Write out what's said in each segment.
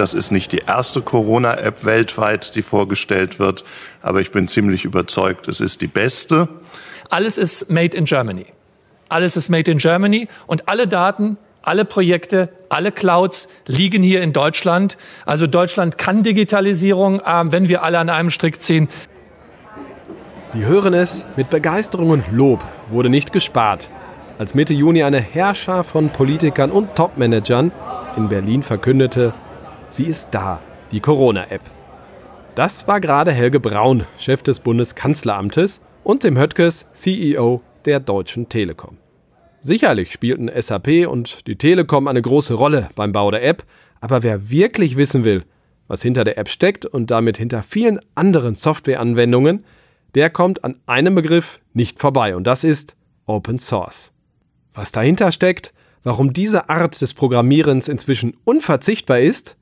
Das ist nicht die erste Corona-App weltweit, die vorgestellt wird, aber ich bin ziemlich überzeugt, es ist die beste. Alles ist made in Germany. Alles ist made in Germany und alle Daten, alle Projekte, alle Clouds liegen hier in Deutschland. Also Deutschland kann Digitalisierung, äh, wenn wir alle an einem Strick ziehen. Sie hören es, mit Begeisterung und Lob wurde nicht gespart. Als Mitte Juni eine Herrscher von Politikern und Topmanagern in Berlin verkündete, sie ist da, die Corona-App. Das war gerade Helge Braun, Chef des Bundeskanzleramtes, und Tim Höttges, CEO der Deutschen Telekom. Sicherlich spielten SAP und die Telekom eine große Rolle beim Bau der App, aber wer wirklich wissen will, was hinter der App steckt und damit hinter vielen anderen Softwareanwendungen, der kommt an einem Begriff nicht vorbei und das ist Open Source. Was dahinter steckt, warum diese Art des Programmierens inzwischen unverzichtbar ist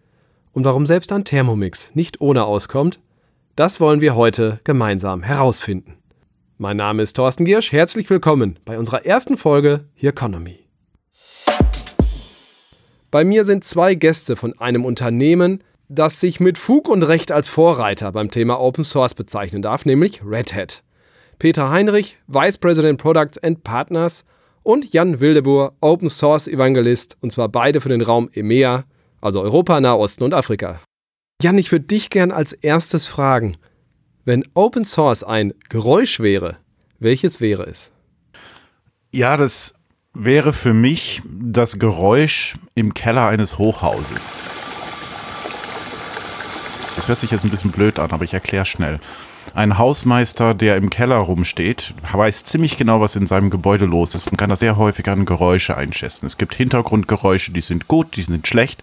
und warum selbst ein Thermomix nicht ohne auskommt, das wollen wir heute gemeinsam herausfinden. Mein Name ist Thorsten Giersch. Herzlich willkommen bei unserer ersten Folge Here Economy. Bei mir sind zwei Gäste von einem Unternehmen, das sich mit Fug und Recht als Vorreiter beim Thema Open Source bezeichnen darf, nämlich Red Hat. Peter Heinrich, Vice President Products and Partners und Jan Wildeboer, Open Source Evangelist, und zwar beide für den Raum EMEA, also Europa, Nahosten und Afrika. Jan, ich würde dich gern als erstes fragen, wenn Open Source ein Geräusch wäre, welches wäre es? Ja, das wäre für mich das Geräusch im Keller eines Hochhauses. Das hört sich jetzt ein bisschen blöd an, aber ich erkläre schnell. Ein Hausmeister, der im Keller rumsteht, weiß ziemlich genau, was in seinem Gebäude los ist und kann das sehr häufig an Geräusche einschätzen. Es gibt Hintergrundgeräusche, die sind gut, die sind schlecht.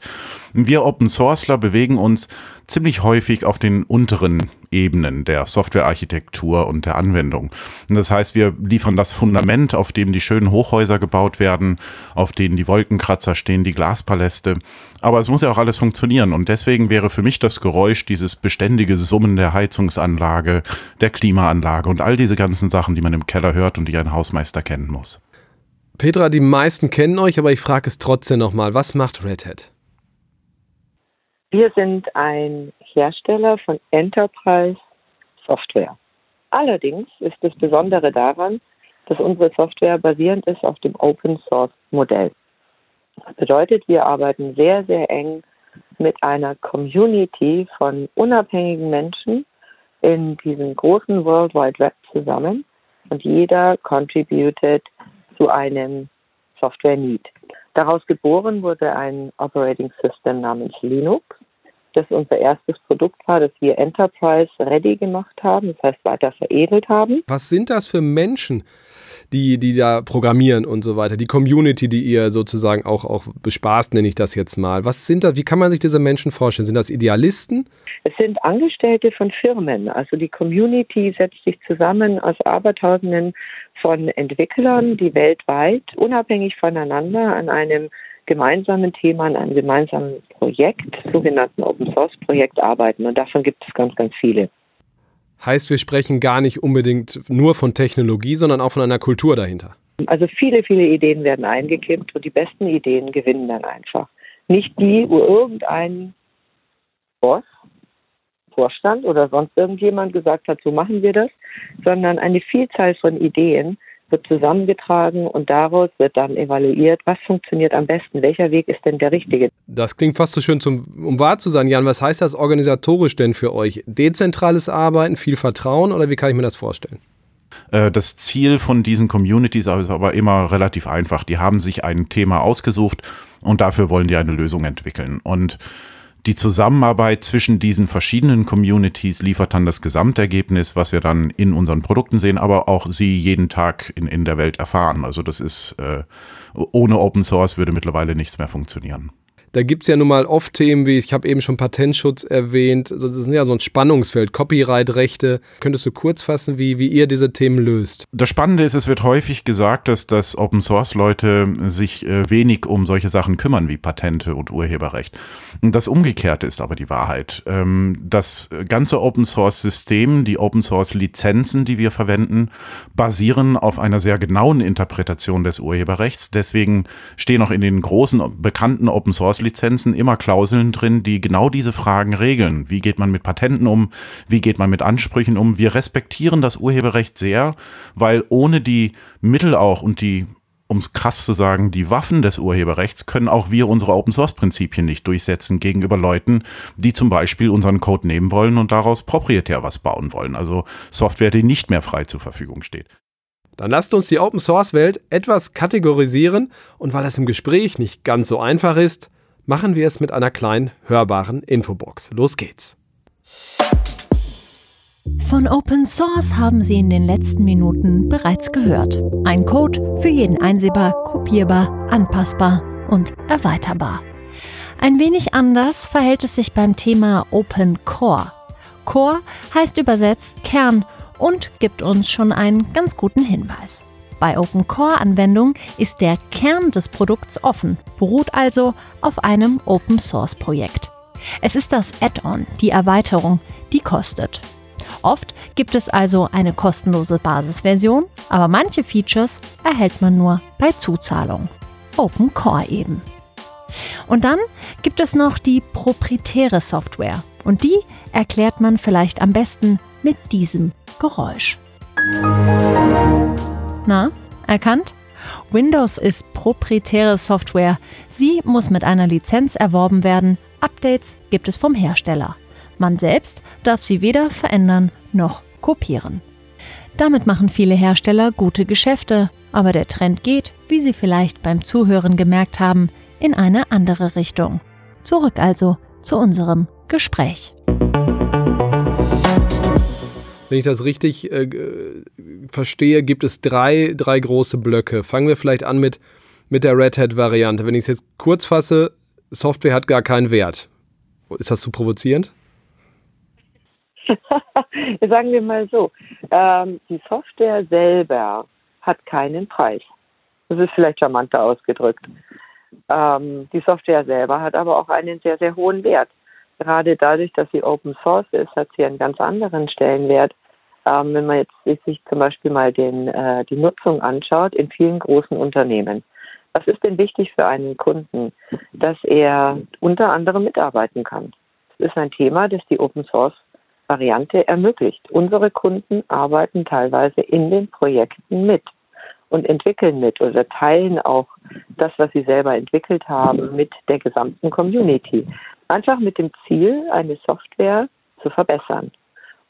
Wir Open Sourceler bewegen uns ziemlich häufig auf den unteren Ebenen der Softwarearchitektur und der Anwendung. Das heißt, wir liefern das Fundament, auf dem die schönen Hochhäuser gebaut werden, auf denen die Wolkenkratzer stehen, die Glaspaläste. Aber es muss ja auch alles funktionieren. Und deswegen wäre für mich das Geräusch dieses beständige Summen der Heizungsanlage, der Klimaanlage und all diese ganzen Sachen, die man im Keller hört und die ein Hausmeister kennen muss. Petra, die meisten kennen euch, aber ich frage es trotzdem nochmal. Was macht Red Hat? Wir sind ein Hersteller von Enterprise Software. Allerdings ist das Besondere daran, dass unsere Software basierend ist auf dem Open Source Modell. Das bedeutet, wir arbeiten sehr, sehr eng mit einer Community von unabhängigen Menschen in diesem großen World Wide Web zusammen und jeder contributed zu einem Software Need. Daraus geboren wurde ein Operating System namens Linux das unser erstes Produkt war, das wir Enterprise Ready gemacht haben, das heißt weiter veredelt haben. Was sind das für Menschen, die, die da programmieren und so weiter? Die Community, die ihr sozusagen auch, auch bespaßt, nenne ich das jetzt mal. Was sind das, wie kann man sich diese Menschen vorstellen? Sind das Idealisten? Es sind Angestellte von Firmen. Also die Community setzt sich zusammen aus Abertausenden von Entwicklern, die weltweit unabhängig voneinander an einem gemeinsamen Thema, an einem gemeinsamen Projekt, sogenannten Open Source Projekt arbeiten. Und davon gibt es ganz, ganz viele. Heißt, wir sprechen gar nicht unbedingt nur von Technologie, sondern auch von einer Kultur dahinter. Also viele, viele Ideen werden eingekippt und die besten Ideen gewinnen dann einfach. Nicht die, wo irgendein Boss, Vorstand oder sonst irgendjemand gesagt hat, so machen wir das, sondern eine Vielzahl von Ideen, wird zusammengetragen und daraus wird dann evaluiert, was funktioniert am besten, welcher Weg ist denn der richtige. Das klingt fast so schön, zum, um wahr zu sein, Jan. Was heißt das organisatorisch denn für euch? Dezentrales Arbeiten, viel Vertrauen oder wie kann ich mir das vorstellen? Äh, das Ziel von diesen Communities ist aber immer relativ einfach. Die haben sich ein Thema ausgesucht und dafür wollen die eine Lösung entwickeln. Und die Zusammenarbeit zwischen diesen verschiedenen Communities liefert dann das Gesamtergebnis, was wir dann in unseren Produkten sehen, aber auch sie jeden Tag in, in der Welt erfahren. Also das ist, äh, ohne Open Source würde mittlerweile nichts mehr funktionieren da gibt es ja nun mal oft Themen wie, ich habe eben schon Patentschutz erwähnt, das ist ja so ein Spannungsfeld, Copyright-Rechte. Könntest du kurz fassen, wie, wie ihr diese Themen löst? Das Spannende ist, es wird häufig gesagt, dass, dass Open-Source-Leute sich äh, wenig um solche Sachen kümmern wie Patente und Urheberrecht. Das Umgekehrte ist aber die Wahrheit. Ähm, das ganze Open-Source-System, die Open-Source-Lizenzen, die wir verwenden, basieren auf einer sehr genauen Interpretation des Urheberrechts. Deswegen stehen auch in den großen bekannten Open-Source Lizenzen immer Klauseln drin, die genau diese Fragen regeln. Wie geht man mit Patenten um? Wie geht man mit Ansprüchen um? Wir respektieren das Urheberrecht sehr, weil ohne die Mittel auch und die um es krass zu sagen, die Waffen des Urheberrechts können auch wir unsere Open-Source-Prinzipien nicht durchsetzen gegenüber Leuten, die zum Beispiel unseren Code nehmen wollen und daraus proprietär was bauen wollen. Also Software, die nicht mehr frei zur Verfügung steht. Dann lasst uns die Open-Source-Welt etwas kategorisieren und weil es im Gespräch nicht ganz so einfach ist, machen wir es mit einer kleinen hörbaren Infobox. Los geht's. Von Open Source haben Sie in den letzten Minuten bereits gehört. Ein Code für jeden einsehbar, kopierbar, anpassbar und erweiterbar. Ein wenig anders verhält es sich beim Thema Open Core. Core heißt übersetzt Kern und gibt uns schon einen ganz guten Hinweis. Bei Open Core Anwendungen ist der Kern des Produkts offen, beruht also auf einem Open Source Projekt. Es ist das Add-on, die Erweiterung, die kostet. Oft gibt es also eine kostenlose Basisversion, aber manche Features erhält man nur bei Zuzahlung. Open Core eben. Und dann gibt es noch die proprietäre Software. Und die erklärt man vielleicht am besten mit diesem Geräusch. Na, erkannt? Windows ist proprietäre Software. Sie muss mit einer Lizenz erworben werden. Updates gibt es vom Hersteller. Man selbst darf sie weder verändern noch kopieren. Damit machen viele Hersteller gute Geschäfte, aber der Trend geht, wie Sie vielleicht beim Zuhören gemerkt haben, in eine andere Richtung. Zurück also zu unserem Gespräch. Wenn ich das richtig äh, verstehe, gibt es drei, drei große Blöcke. Fangen wir vielleicht an mit, mit der Red Hat-Variante. Wenn ich es jetzt kurz fasse, Software hat gar keinen Wert. Ist das zu provozierend? Sagen wir mal so, ähm, die Software selber hat keinen Preis. Das ist vielleicht charmanter ausgedrückt. Ähm, die Software selber hat aber auch einen sehr, sehr hohen Wert. Gerade dadurch, dass sie Open Source ist, hat sie einen ganz anderen Stellenwert. Ähm, wenn man jetzt sich zum Beispiel mal den, äh, die Nutzung anschaut in vielen großen Unternehmen. Was ist denn wichtig für einen Kunden? Dass er unter anderem mitarbeiten kann. Das ist ein Thema, das die Open Source Variante ermöglicht. Unsere Kunden arbeiten teilweise in den Projekten mit und entwickeln mit oder teilen auch das, was sie selber entwickelt haben, mit der gesamten Community. Einfach mit dem Ziel, eine Software zu verbessern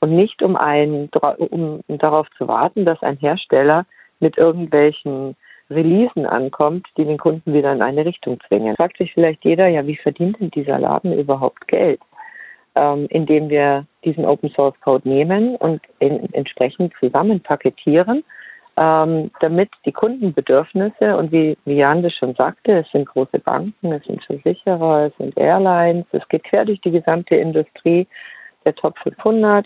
und nicht um, ein, um darauf zu warten, dass ein Hersteller mit irgendwelchen Releasen ankommt, die den Kunden wieder in eine Richtung zwingen. Fragt sich vielleicht jeder, ja, wie verdient denn dieser Laden überhaupt Geld? ähm, indem wir diesen Open Source Code nehmen und in, entsprechend zusammen paketieren, ähm, damit die Kundenbedürfnisse und wie, wie Jan das schon sagte, es sind große Banken, es sind Versicherer, es sind Airlines, es geht quer durch die gesamte Industrie der Top 500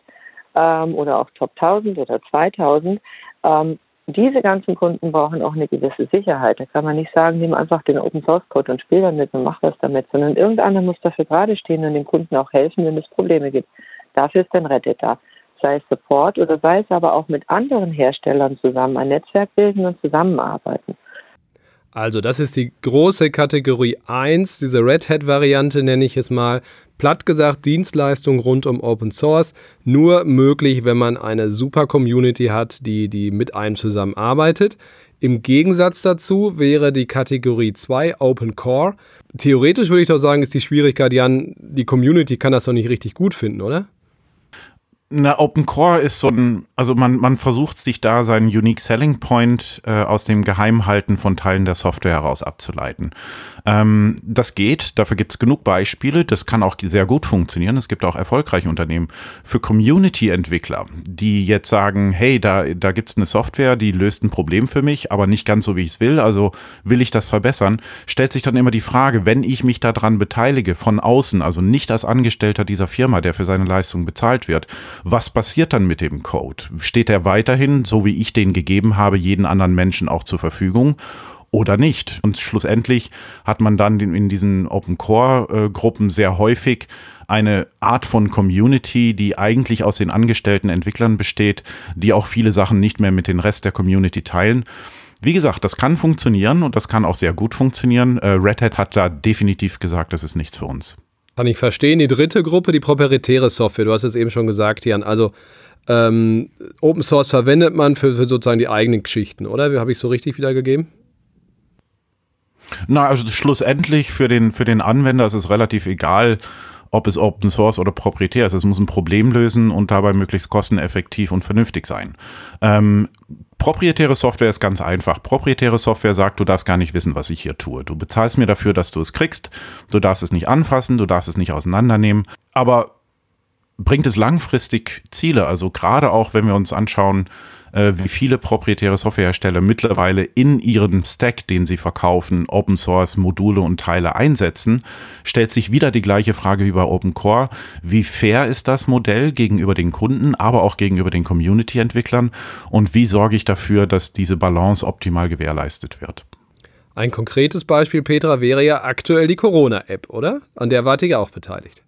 ähm, oder auch Top 1000 oder 2000. Ähm, diese ganzen Kunden brauchen auch eine gewisse Sicherheit. Da kann man nicht sagen, nimm einfach den Open Source Code und spiel damit und mach was damit, sondern irgendeiner muss dafür gerade stehen und dem Kunden auch helfen, wenn es Probleme gibt. Dafür ist dann Reddit da. Sei es Support oder sei es aber auch mit anderen Herstellern zusammen ein Netzwerk bilden und zusammenarbeiten. Also, das ist die große Kategorie 1, diese Red Hat-Variante nenne ich es mal. Platt gesagt, Dienstleistungen rund um Open Source nur möglich, wenn man eine super Community hat, die, die mit einem zusammenarbeitet. Im Gegensatz dazu wäre die Kategorie 2 Open Core. Theoretisch würde ich doch sagen, ist die Schwierigkeit, Jan, die Community kann das doch nicht richtig gut finden, oder? Na, Open Core ist so ein, also man, man versucht sich da seinen Unique Selling Point äh, aus dem Geheimhalten von Teilen der Software heraus abzuleiten. Ähm, das geht, dafür gibt es genug Beispiele, das kann auch sehr gut funktionieren. Es gibt auch erfolgreiche Unternehmen. Für Community-Entwickler, die jetzt sagen, hey, da, da gibt es eine Software, die löst ein Problem für mich, aber nicht ganz so, wie ich es will, also will ich das verbessern, stellt sich dann immer die Frage, wenn ich mich daran beteilige, von außen, also nicht als Angestellter dieser Firma, der für seine Leistung bezahlt wird, was passiert dann mit dem Code? Steht er weiterhin, so wie ich den gegeben habe, jeden anderen Menschen auch zur Verfügung? oder nicht. Und schlussendlich hat man dann in diesen Open Core Gruppen sehr häufig eine Art von Community, die eigentlich aus den angestellten Entwicklern besteht, die auch viele Sachen nicht mehr mit dem Rest der Community teilen. Wie gesagt, das kann funktionieren und das kann auch sehr gut funktionieren. Äh, Red Hat hat da definitiv gesagt, das ist nichts für uns. Kann ich verstehen. Die dritte Gruppe, die proprietäre Software. Du hast es eben schon gesagt, Jan. Also ähm, Open Source verwendet man für, für sozusagen die eigenen Geschichten, oder? Habe ich so richtig wiedergegeben? Na, also schlussendlich für den, für den Anwender ist es relativ egal, ob es Open Source oder proprietär ist. Es muss ein Problem lösen und dabei möglichst kosteneffektiv und vernünftig sein. Ähm, proprietäre Software ist ganz einfach. Proprietäre Software sagt, du darfst gar nicht wissen, was ich hier tue. Du bezahlst mir dafür, dass du es kriegst. Du darfst es nicht anfassen, du darfst es nicht auseinandernehmen. Aber bringt es langfristig Ziele? Also gerade auch, wenn wir uns anschauen, äh, wie viele proprietäre Softwarehersteller mittlerweile in ihrem Stack, den sie verkaufen, Open Source Module und Teile einsetzen, stellt sich wieder die gleiche Frage wie bei Open Core. Wie fair ist das Modell gegenüber den Kunden, aber auch gegenüber den Community-Entwicklern? Und wie sorge ich dafür, dass diese Balance optimal gewährleistet wird? Ein konkretes Beispiel, Petra, wäre ja aktuell die Corona-App, oder? An der wart ihr auch beteiligt.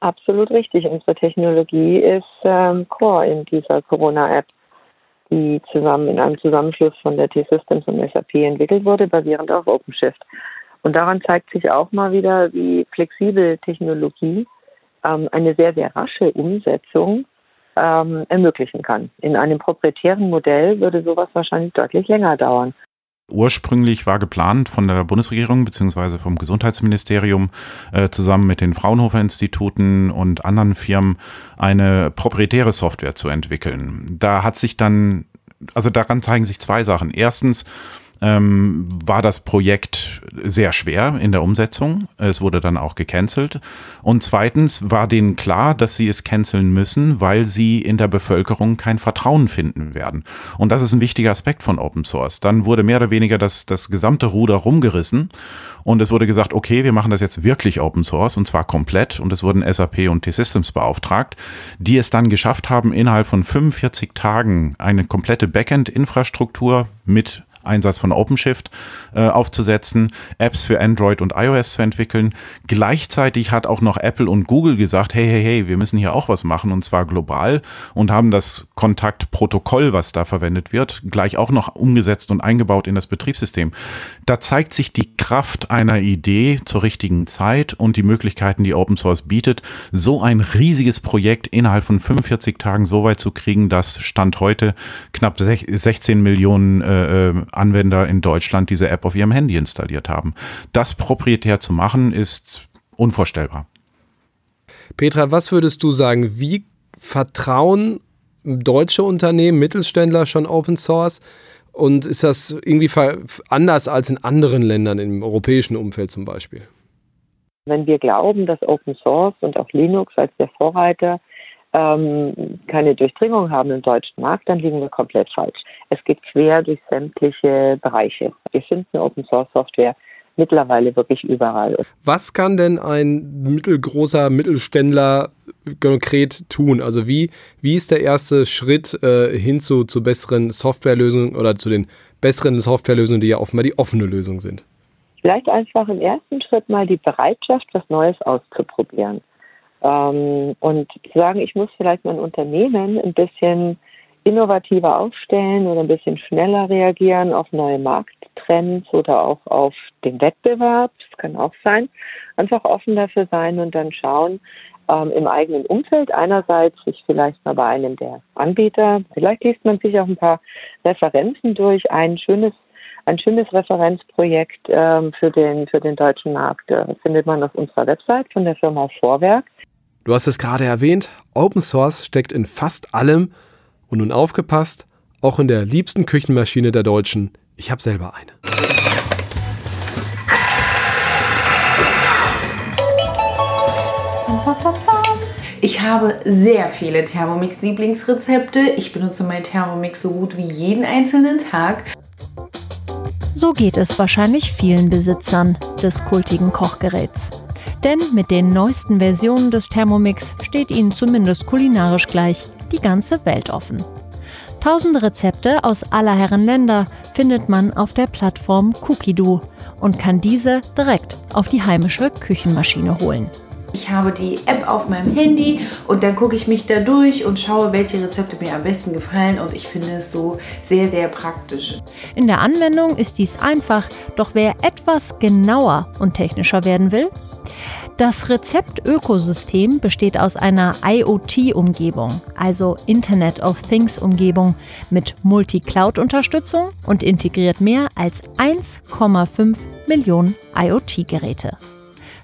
Absolut richtig. Unsere Technologie ist ähm, Core in dieser Corona-App die zusammen in einem Zusammenschluss von der T-Systems und SAP entwickelt wurde, basierend auf OpenShift. Und daran zeigt sich auch mal wieder, wie flexibel Technologie ähm, eine sehr, sehr rasche Umsetzung ähm, ermöglichen kann. In einem proprietären Modell würde sowas wahrscheinlich deutlich länger dauern. Ursprünglich war geplant von der Bundesregierung bzw. vom Gesundheitsministerium äh, zusammen mit den Fraunhofer Instituten und anderen Firmen eine proprietäre Software zu entwickeln. Da hat sich dann, also daran zeigen sich zwei Sachen. Erstens, ähm, war das Projekt sehr schwer in der Umsetzung. Es wurde dann auch gecancelt. Und zweitens war denen klar, dass sie es canceln müssen, weil sie in der Bevölkerung kein Vertrauen finden werden. Und das ist ein wichtiger Aspekt von Open Source. Dann wurde mehr oder weniger das, das gesamte Ruder rumgerissen und es wurde gesagt, okay, wir machen das jetzt wirklich Open Source und zwar komplett. Und es wurden SAP und T-Systems beauftragt, die es dann geschafft haben, innerhalb von 45 Tagen eine komplette Backend-Infrastruktur mit Einsatz von OpenShift äh, aufzusetzen, Apps für Android und iOS zu entwickeln. Gleichzeitig hat auch noch Apple und Google gesagt, hey, hey, hey, wir müssen hier auch was machen und zwar global und haben das Kontaktprotokoll, was da verwendet wird, gleich auch noch umgesetzt und eingebaut in das Betriebssystem. Da zeigt sich die Kraft einer Idee zur richtigen Zeit und die Möglichkeiten, die Open Source bietet, so ein riesiges Projekt innerhalb von 45 Tagen so weit zu kriegen, dass Stand heute knapp 16 Millionen äh, äh Anwender in Deutschland diese App auf ihrem Handy installiert haben. Das proprietär zu machen, ist unvorstellbar. Petra, was würdest du sagen? Wie vertrauen deutsche Unternehmen, Mittelständler schon Open Source? Und ist das irgendwie anders als in anderen Ländern im europäischen Umfeld zum Beispiel? Wenn wir glauben, dass Open Source und auch Linux als der Vorreiter ähm, keine Durchdringung haben im deutschen Markt, dann liegen wir komplett falsch. Es geht quer durch sämtliche Bereiche. Wir finden Open Source Software mittlerweile wirklich überall. Was kann denn ein mittelgroßer Mittelständler konkret tun? Also wie, wie ist der erste Schritt äh, hin zu, zu besseren Softwarelösungen oder zu den besseren Softwarelösungen, die ja offenbar die offene Lösung sind? Vielleicht einfach im ersten Schritt mal die Bereitschaft, was Neues auszuprobieren. Ähm, und sagen, ich muss vielleicht mein Unternehmen ein bisschen innovativer aufstellen oder ein bisschen schneller reagieren auf neue Markttrends oder auch auf den Wettbewerb. Das kann auch sein. Einfach offen dafür sein und dann schauen, ähm, im eigenen Umfeld einerseits sich vielleicht mal bei einem der Anbieter, vielleicht liest man sich auch ein paar Referenzen durch, ein schönes ein schönes Referenzprojekt ähm, für den für den deutschen Markt äh, findet man auf unserer Website von der Firma Vorwerk. Du hast es gerade erwähnt, Open Source steckt in fast allem und nun aufgepasst, auch in der liebsten Küchenmaschine der Deutschen. Ich habe selber eine. Ich habe sehr viele Thermomix-Lieblingsrezepte. Ich benutze meinen Thermomix so gut wie jeden einzelnen Tag. So geht es wahrscheinlich vielen Besitzern des kultigen Kochgeräts. Denn mit den neuesten Versionen des Thermomix steht Ihnen zumindest kulinarisch gleich die ganze Welt offen. Tausende Rezepte aus aller Herren Länder findet man auf der Plattform Cookidoo und kann diese direkt auf die heimische Küchenmaschine holen. Ich habe die App auf meinem Handy und dann gucke ich mich da durch und schaue, welche Rezepte mir am besten gefallen und ich finde es so sehr, sehr praktisch. In der Anwendung ist dies einfach, doch wer etwas genauer und technischer werden will, das Rezeptökosystem besteht aus einer IoT-Umgebung, also Internet of Things-Umgebung mit Multi-Cloud-Unterstützung und integriert mehr als 1,5 Millionen IoT-Geräte.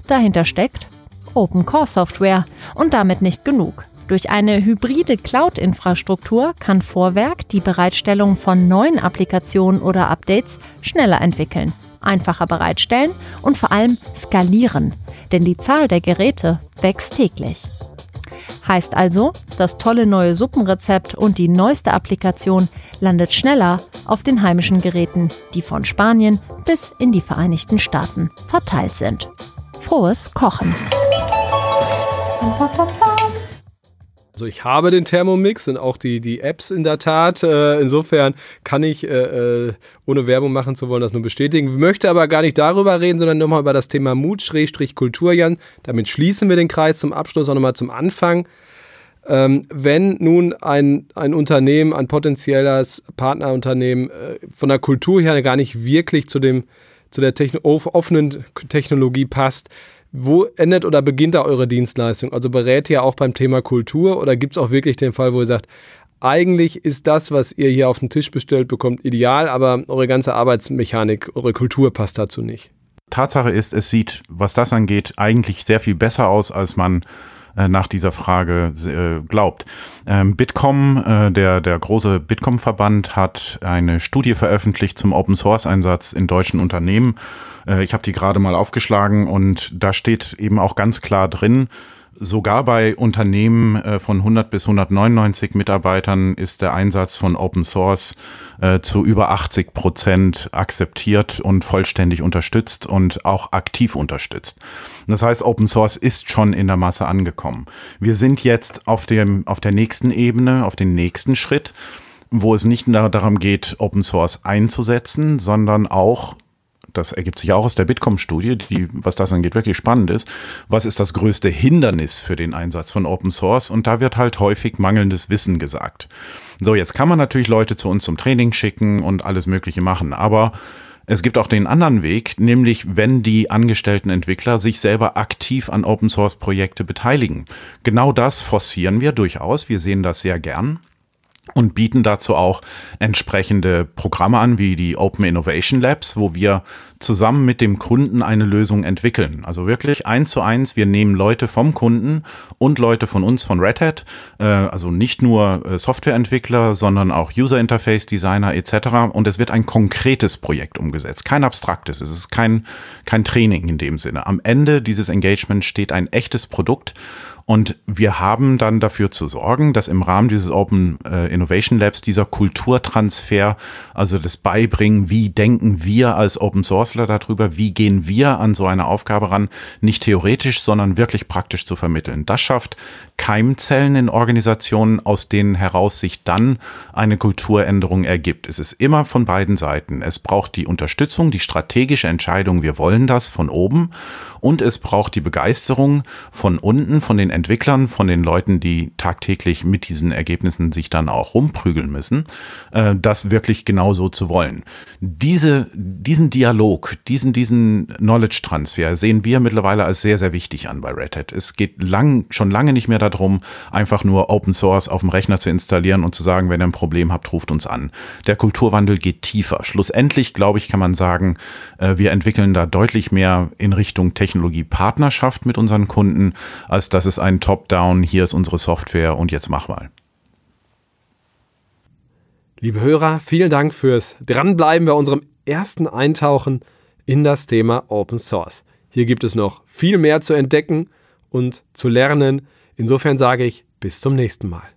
Dahinter steckt Open Core Software und damit nicht genug. Durch eine hybride Cloud-Infrastruktur kann Vorwerk die Bereitstellung von neuen Applikationen oder Updates schneller entwickeln, einfacher bereitstellen und vor allem skalieren, denn die Zahl der Geräte wächst täglich. Heißt also, das tolle neue Suppenrezept und die neueste Applikation landet schneller auf den heimischen Geräten, die von Spanien bis in die Vereinigten Staaten verteilt sind. Frohes Kochen! Also ich habe den Thermomix und auch die, die Apps in der Tat. Äh, insofern kann ich, äh, äh, ohne Werbung machen zu wollen, das nur bestätigen. Ich möchte aber gar nicht darüber reden, sondern nochmal über das Thema Mut-Kultur, Jan. Damit schließen wir den Kreis zum Abschluss auch nochmal zum Anfang. Ähm, wenn nun ein, ein Unternehmen, ein potenzielles Partnerunternehmen von der Kultur her gar nicht wirklich zu, dem, zu der Techno offenen Technologie passt, wo endet oder beginnt da eure Dienstleistung? Also berät ihr auch beim Thema Kultur oder gibt es auch wirklich den Fall, wo ihr sagt, eigentlich ist das, was ihr hier auf den Tisch bestellt bekommt, ideal, aber eure ganze Arbeitsmechanik, eure Kultur passt dazu nicht? Tatsache ist, es sieht, was das angeht, eigentlich sehr viel besser aus, als man äh, nach dieser Frage äh, glaubt. Ähm, Bitkom, äh, der, der große Bitkom-Verband, hat eine Studie veröffentlicht zum Open-Source-Einsatz in deutschen Unternehmen. Äh, ich habe die gerade mal aufgeschlagen und da steht eben auch ganz klar drin, Sogar bei Unternehmen äh, von 100 bis 199 Mitarbeitern ist der Einsatz von Open Source äh, zu über 80 Prozent akzeptiert und vollständig unterstützt und auch aktiv unterstützt. Das heißt, Open Source ist schon in der Masse angekommen. Wir sind jetzt auf, dem, auf der nächsten Ebene, auf den nächsten Schritt wo es nicht nur darum geht, Open Source einzusetzen, sondern auch das ergibt sich auch aus der Bitkom-Studie, die, was das angeht, wirklich spannend ist. Was ist das größte Hindernis für den Einsatz von Open Source? Und da wird halt häufig mangelndes Wissen gesagt. So, jetzt kann man natürlich Leute zu uns zum Training schicken und alles Mögliche machen, aber es gibt auch den anderen Weg, nämlich wenn die angestellten Entwickler sich selber aktiv an Open Source Projekte beteiligen. Genau das forcieren wir durchaus. Wir sehen das sehr gern und bieten dazu auch entsprechende Programme an, wie die Open Innovation Labs, wo wir zusammen mit dem Kunden eine Lösung entwickeln. Also wirklich eins zu eins, wir nehmen Leute vom Kunden und Leute von uns, von Red Hat, äh, also nicht nur äh, Softwareentwickler, sondern auch User Interface Designer etc. Und es wird ein konkretes Projekt umgesetzt, kein abstraktes, es ist kein, kein Training in dem Sinne. Am Ende dieses Engagement steht ein echtes Produkt und wir haben dann dafür zu sorgen, dass im Rahmen dieses Open äh, Innovation Labs dieser Kulturtransfer, also das Beibringen, wie denken wir als Open Sourceler darüber, wie gehen wir an so eine Aufgabe ran, nicht theoretisch, sondern wirklich praktisch zu vermitteln. Das schafft Keimzellen in Organisationen, aus denen heraus sich dann eine Kulturänderung ergibt. Es ist immer von beiden Seiten. Es braucht die Unterstützung, die strategische Entscheidung, wir wollen das von oben und es braucht die Begeisterung von unten, von den Entwicklern, von den Leuten, die tagtäglich mit diesen Ergebnissen sich dann auch rumprügeln müssen, äh, das wirklich genauso zu wollen. Diese, diesen Dialog, diesen, diesen Knowledge-Transfer sehen wir mittlerweile als sehr, sehr wichtig an bei Red Hat. Es geht lang, schon lange nicht mehr darum, einfach nur Open Source auf dem Rechner zu installieren und zu sagen, wenn ihr ein Problem habt, ruft uns an. Der Kulturwandel geht tiefer. Schlussendlich, glaube ich, kann man sagen, äh, wir entwickeln da deutlich mehr in Richtung Technologie Technologiepartnerschaft mit unseren Kunden, als dass es ein Top-Down, hier ist unsere Software und jetzt mach mal. Liebe Hörer, vielen Dank fürs Dranbleiben bei unserem ersten Eintauchen in das Thema Open Source. Hier gibt es noch viel mehr zu entdecken und zu lernen. Insofern sage ich bis zum nächsten Mal.